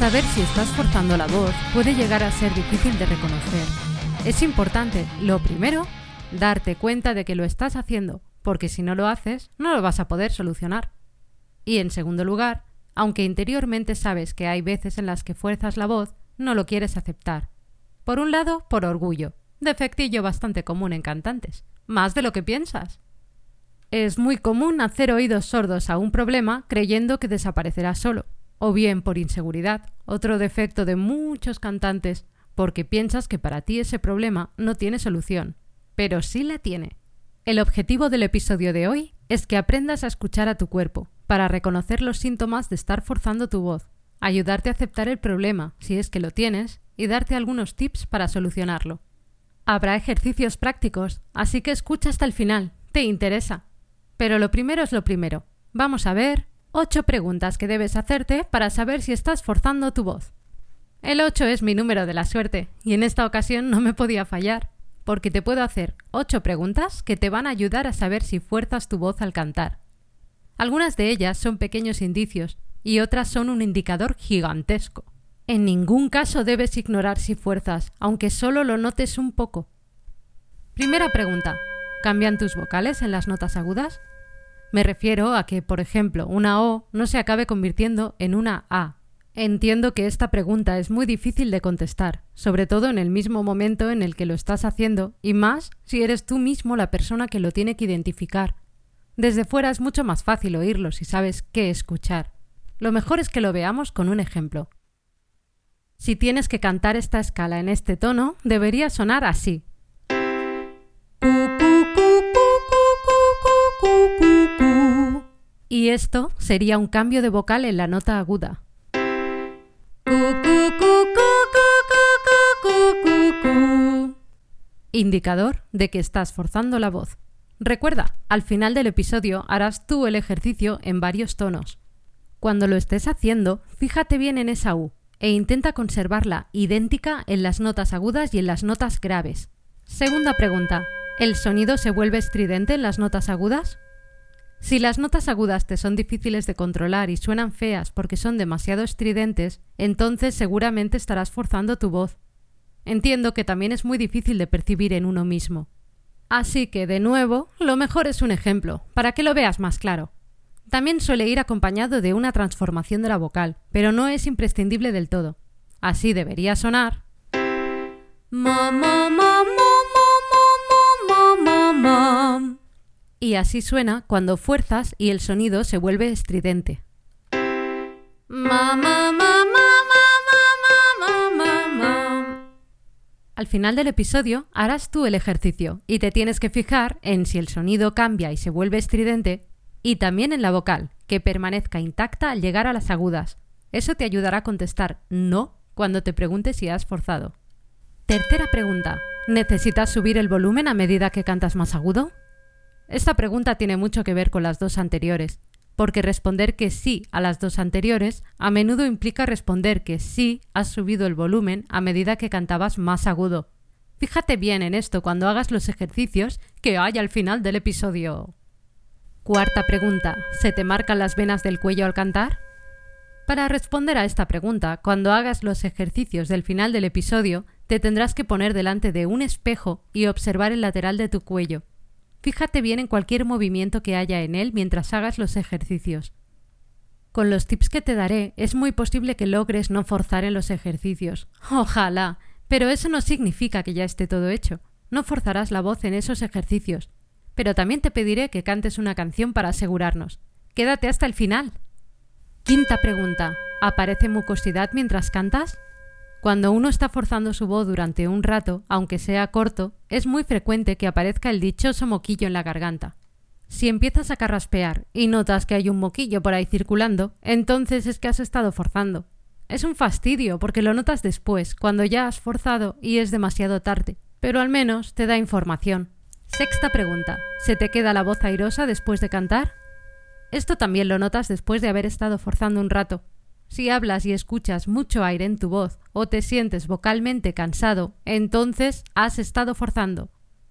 Saber si estás forzando la voz puede llegar a ser difícil de reconocer. Es importante, lo primero, darte cuenta de que lo estás haciendo, porque si no lo haces, no lo vas a poder solucionar. Y en segundo lugar, aunque interiormente sabes que hay veces en las que fuerzas la voz, no lo quieres aceptar. Por un lado, por orgullo, defectillo bastante común en cantantes, más de lo que piensas. Es muy común hacer oídos sordos a un problema creyendo que desaparecerá solo, o bien por inseguridad, otro defecto de muchos cantantes, porque piensas que para ti ese problema no tiene solución, pero sí la tiene. El objetivo del episodio de hoy es que aprendas a escuchar a tu cuerpo, para reconocer los síntomas de estar forzando tu voz, ayudarte a aceptar el problema, si es que lo tienes, y darte algunos tips para solucionarlo. Habrá ejercicios prácticos, así que escucha hasta el final, te interesa. Pero lo primero es lo primero. Vamos a ver 8 preguntas que debes hacerte para saber si estás forzando tu voz. El 8 es mi número de la suerte y en esta ocasión no me podía fallar, porque te puedo hacer 8 preguntas que te van a ayudar a saber si fuerzas tu voz al cantar. Algunas de ellas son pequeños indicios y otras son un indicador gigantesco. En ningún caso debes ignorar si fuerzas, aunque solo lo notes un poco. Primera pregunta. ¿Cambian tus vocales en las notas agudas? Me refiero a que, por ejemplo, una O no se acabe convirtiendo en una A. Entiendo que esta pregunta es muy difícil de contestar, sobre todo en el mismo momento en el que lo estás haciendo, y más si eres tú mismo la persona que lo tiene que identificar. Desde fuera es mucho más fácil oírlo si sabes qué escuchar. Lo mejor es que lo veamos con un ejemplo. Si tienes que cantar esta escala en este tono, debería sonar así. Y esto sería un cambio de vocal en la nota aguda. Indicador de que estás forzando la voz. Recuerda, al final del episodio harás tú el ejercicio en varios tonos. Cuando lo estés haciendo, fíjate bien en esa U e intenta conservarla idéntica en las notas agudas y en las notas graves. Segunda pregunta. ¿El sonido se vuelve estridente en las notas agudas? Si las notas agudas te son difíciles de controlar y suenan feas porque son demasiado estridentes, entonces seguramente estarás forzando tu voz. Entiendo que también es muy difícil de percibir en uno mismo. Así que, de nuevo, lo mejor es un ejemplo, para que lo veas más claro. También suele ir acompañado de una transformación de la vocal, pero no es imprescindible del todo. Así debería sonar. Y así suena cuando fuerzas y el sonido se vuelve estridente. Al final del episodio harás tú el ejercicio y te tienes que fijar en si el sonido cambia y se vuelve estridente y también en la vocal, que permanezca intacta al llegar a las agudas. Eso te ayudará a contestar no cuando te preguntes si has forzado. Tercera pregunta. ¿Necesitas subir el volumen a medida que cantas más agudo? Esta pregunta tiene mucho que ver con las dos anteriores, porque responder que sí a las dos anteriores a menudo implica responder que sí has subido el volumen a medida que cantabas más agudo. Fíjate bien en esto cuando hagas los ejercicios que hay al final del episodio. Cuarta pregunta. ¿Se te marcan las venas del cuello al cantar? Para responder a esta pregunta, cuando hagas los ejercicios del final del episodio, te tendrás que poner delante de un espejo y observar el lateral de tu cuello. Fíjate bien en cualquier movimiento que haya en él mientras hagas los ejercicios. Con los tips que te daré es muy posible que logres no forzar en los ejercicios. Ojalá. Pero eso no significa que ya esté todo hecho. No forzarás la voz en esos ejercicios. Pero también te pediré que cantes una canción para asegurarnos. Quédate hasta el final. Quinta pregunta. ¿Aparece mucosidad mientras cantas? Cuando uno está forzando su voz durante un rato, aunque sea corto, es muy frecuente que aparezca el dichoso moquillo en la garganta. Si empiezas a carraspear y notas que hay un moquillo por ahí circulando, entonces es que has estado forzando. Es un fastidio porque lo notas después, cuando ya has forzado y es demasiado tarde, pero al menos te da información. Sexta pregunta. ¿Se te queda la voz airosa después de cantar? Esto también lo notas después de haber estado forzando un rato. Si hablas y escuchas mucho aire en tu voz o te sientes vocalmente cansado, entonces has estado forzando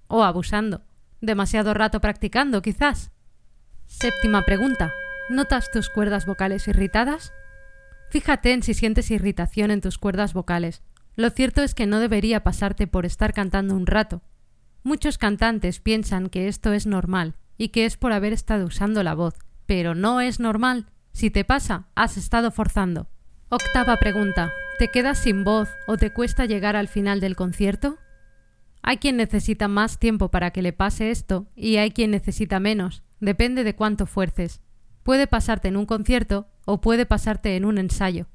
o abusando. Demasiado rato practicando, quizás. Séptima pregunta. ¿Notas tus cuerdas vocales irritadas? Fíjate en si sientes irritación en tus cuerdas vocales. Lo cierto es que no debería pasarte por estar cantando un rato. Muchos cantantes piensan que esto es normal y que es por haber estado usando la voz, pero no es normal. Si te pasa, has estado forzando. Octava pregunta. ¿Te quedas sin voz o te cuesta llegar al final del concierto? Hay quien necesita más tiempo para que le pase esto y hay quien necesita menos. Depende de cuánto fuerces. Puede pasarte en un concierto o puede pasarte en un ensayo.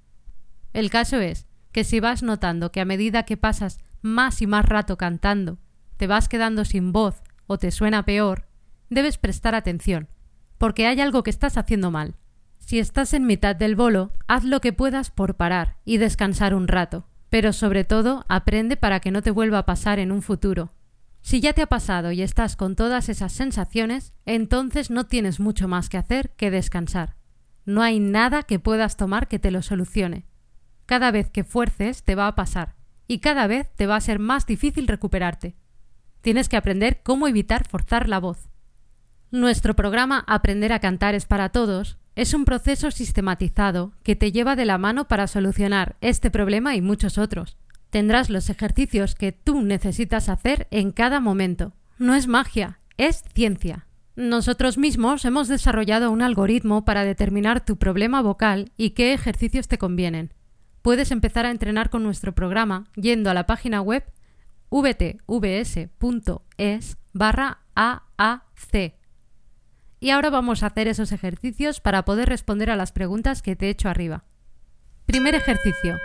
El caso es que si vas notando que a medida que pasas más y más rato cantando, te vas quedando sin voz o te suena peor, debes prestar atención porque hay algo que estás haciendo mal. Si estás en mitad del bolo, haz lo que puedas por parar y descansar un rato, pero sobre todo aprende para que no te vuelva a pasar en un futuro. Si ya te ha pasado y estás con todas esas sensaciones, entonces no tienes mucho más que hacer que descansar. No hay nada que puedas tomar que te lo solucione. Cada vez que fuerces te va a pasar, y cada vez te va a ser más difícil recuperarte. Tienes que aprender cómo evitar forzar la voz. Nuestro programa Aprender a cantar es para todos es un proceso sistematizado que te lleva de la mano para solucionar este problema y muchos otros. Tendrás los ejercicios que tú necesitas hacer en cada momento. No es magia, es ciencia. Nosotros mismos hemos desarrollado un algoritmo para determinar tu problema vocal y qué ejercicios te convienen. Puedes empezar a entrenar con nuestro programa yendo a la página web vtvs.es barra AAC y ahora vamos a hacer esos ejercicios para poder responder a las preguntas que te he hecho arriba. Primer ejercicio.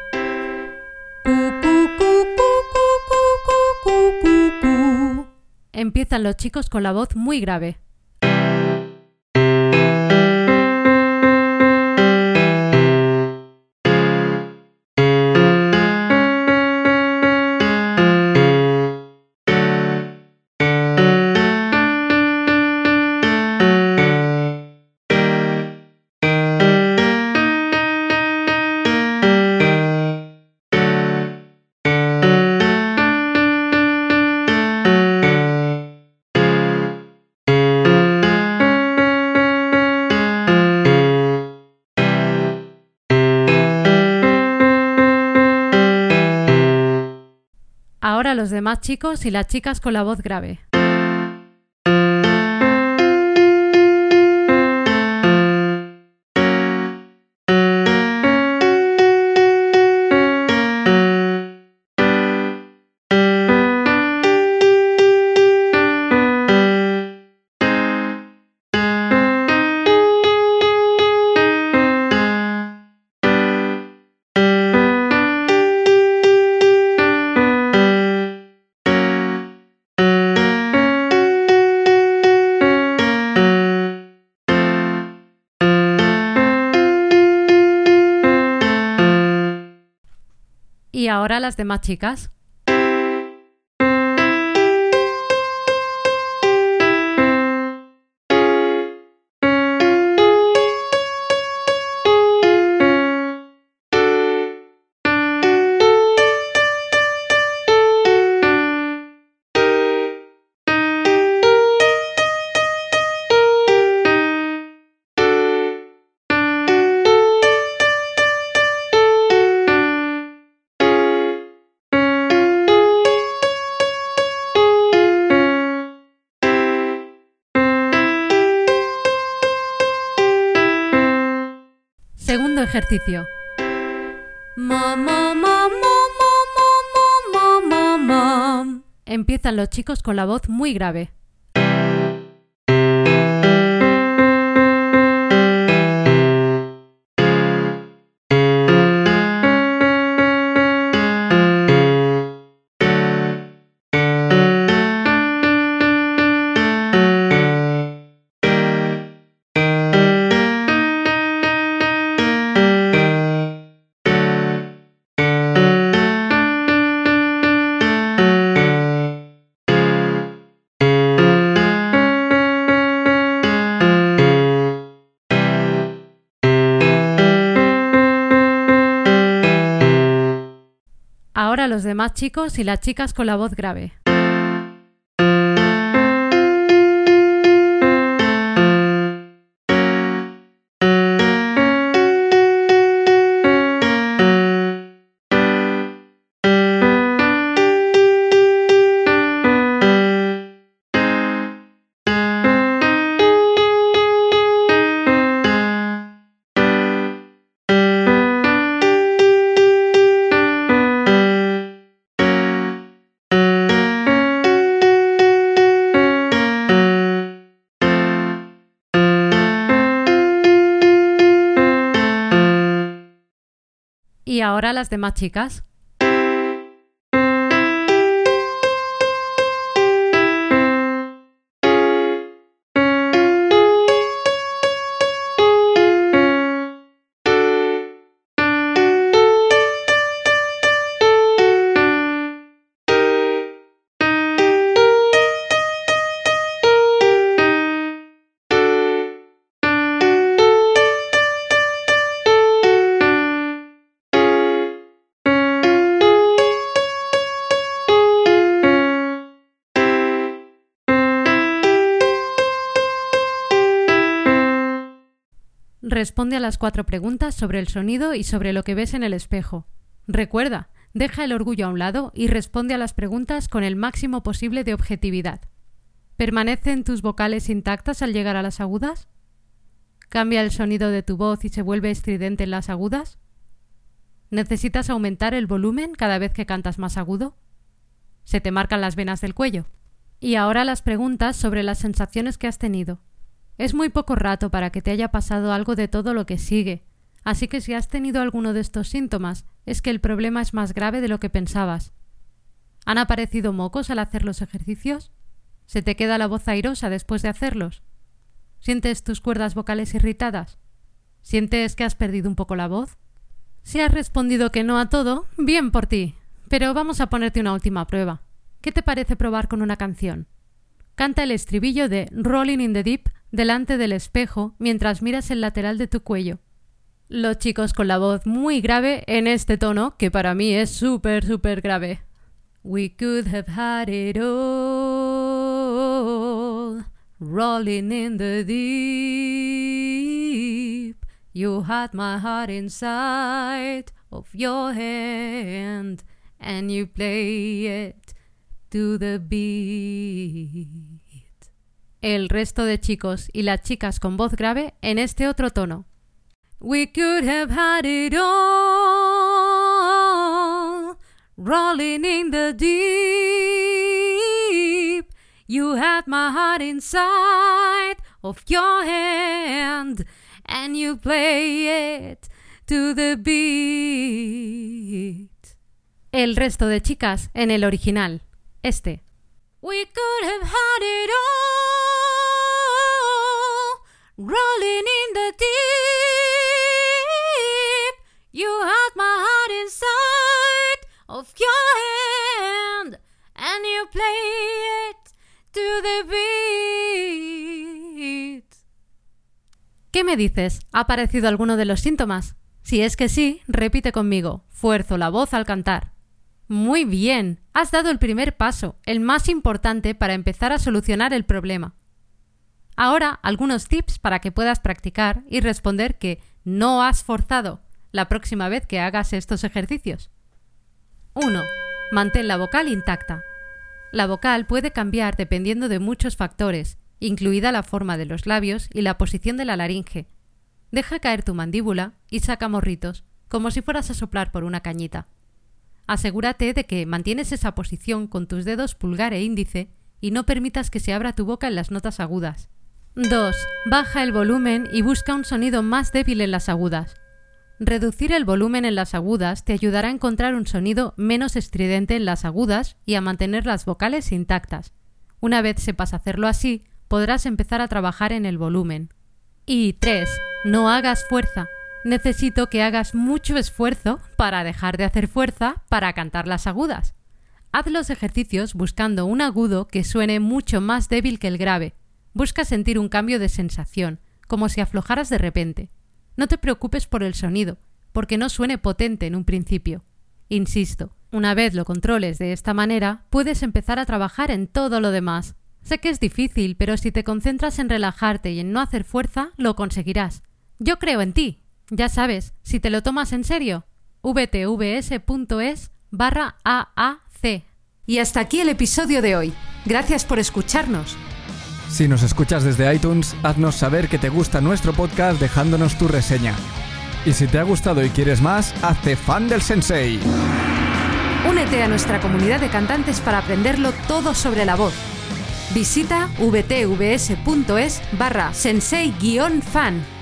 Empiezan los chicos con la voz muy grave. Ahora los demás chicos y las chicas con la voz grave. Y ahora las demás chicas. Ejercicio. Empiezan los chicos con la voz muy grave. Los demás chicos y las chicas con la voz grave. Y ahora las demás chicas. Responde a las cuatro preguntas sobre el sonido y sobre lo que ves en el espejo. Recuerda, deja el orgullo a un lado y responde a las preguntas con el máximo posible de objetividad. ¿Permanecen tus vocales intactas al llegar a las agudas? ¿Cambia el sonido de tu voz y se vuelve estridente en las agudas? ¿Necesitas aumentar el volumen cada vez que cantas más agudo? ¿Se te marcan las venas del cuello? Y ahora las preguntas sobre las sensaciones que has tenido. Es muy poco rato para que te haya pasado algo de todo lo que sigue, así que si has tenido alguno de estos síntomas, es que el problema es más grave de lo que pensabas. ¿Han aparecido mocos al hacer los ejercicios? ¿Se te queda la voz airosa después de hacerlos? ¿Sientes tus cuerdas vocales irritadas? ¿Sientes que has perdido un poco la voz? Si has respondido que no a todo, bien por ti. Pero vamos a ponerte una última prueba. ¿Qué te parece probar con una canción? Canta el estribillo de Rolling in the Deep delante del espejo mientras miras el lateral de tu cuello. Los chicos con la voz muy grave en este tono, que para mí es súper, súper grave. We could have had it all, rolling in the deep. You had my heart inside of your hand, and you play it to the beat el resto de chicos y las chicas con voz grave en este otro tono. We could have had it all, rolling in the deep. You had my heart inside of your hand, and you play it to the beat. El resto de chicas en el original, este. We could have had it all, rolling in the deep. You had my heart inside of your hand, and you play it to the beat. ¿Qué me dices? ¿Ha aparecido alguno de los síntomas? Si es que sí, repite conmigo. Fuerzo la voz al cantar. Muy bien, has dado el primer paso, el más importante para empezar a solucionar el problema. Ahora, algunos tips para que puedas practicar y responder que no has forzado la próxima vez que hagas estos ejercicios. 1. Mantén la vocal intacta. La vocal puede cambiar dependiendo de muchos factores, incluida la forma de los labios y la posición de la laringe. Deja caer tu mandíbula y saca morritos, como si fueras a soplar por una cañita. Asegúrate de que mantienes esa posición con tus dedos pulgar e índice y no permitas que se abra tu boca en las notas agudas. 2. Baja el volumen y busca un sonido más débil en las agudas. Reducir el volumen en las agudas te ayudará a encontrar un sonido menos estridente en las agudas y a mantener las vocales intactas. Una vez sepas hacerlo así, podrás empezar a trabajar en el volumen. Y 3. No hagas fuerza. Necesito que hagas mucho esfuerzo para dejar de hacer fuerza para cantar las agudas. Haz los ejercicios buscando un agudo que suene mucho más débil que el grave. Busca sentir un cambio de sensación, como si aflojaras de repente. No te preocupes por el sonido, porque no suene potente en un principio. Insisto, Una vez lo controles de esta manera, puedes empezar a trabajar en todo lo demás. Sé que es difícil, pero si te concentras en relajarte y en no hacer fuerza, lo conseguirás. Yo creo en ti. Ya sabes, si te lo tomas en serio, vtvs.es barra AAC. Y hasta aquí el episodio de hoy. Gracias por escucharnos. Si nos escuchas desde iTunes, haznos saber que te gusta nuestro podcast dejándonos tu reseña. Y si te ha gustado y quieres más, hazte fan del sensei. Únete a nuestra comunidad de cantantes para aprenderlo todo sobre la voz. Visita vtvs.es barra sensei-fan.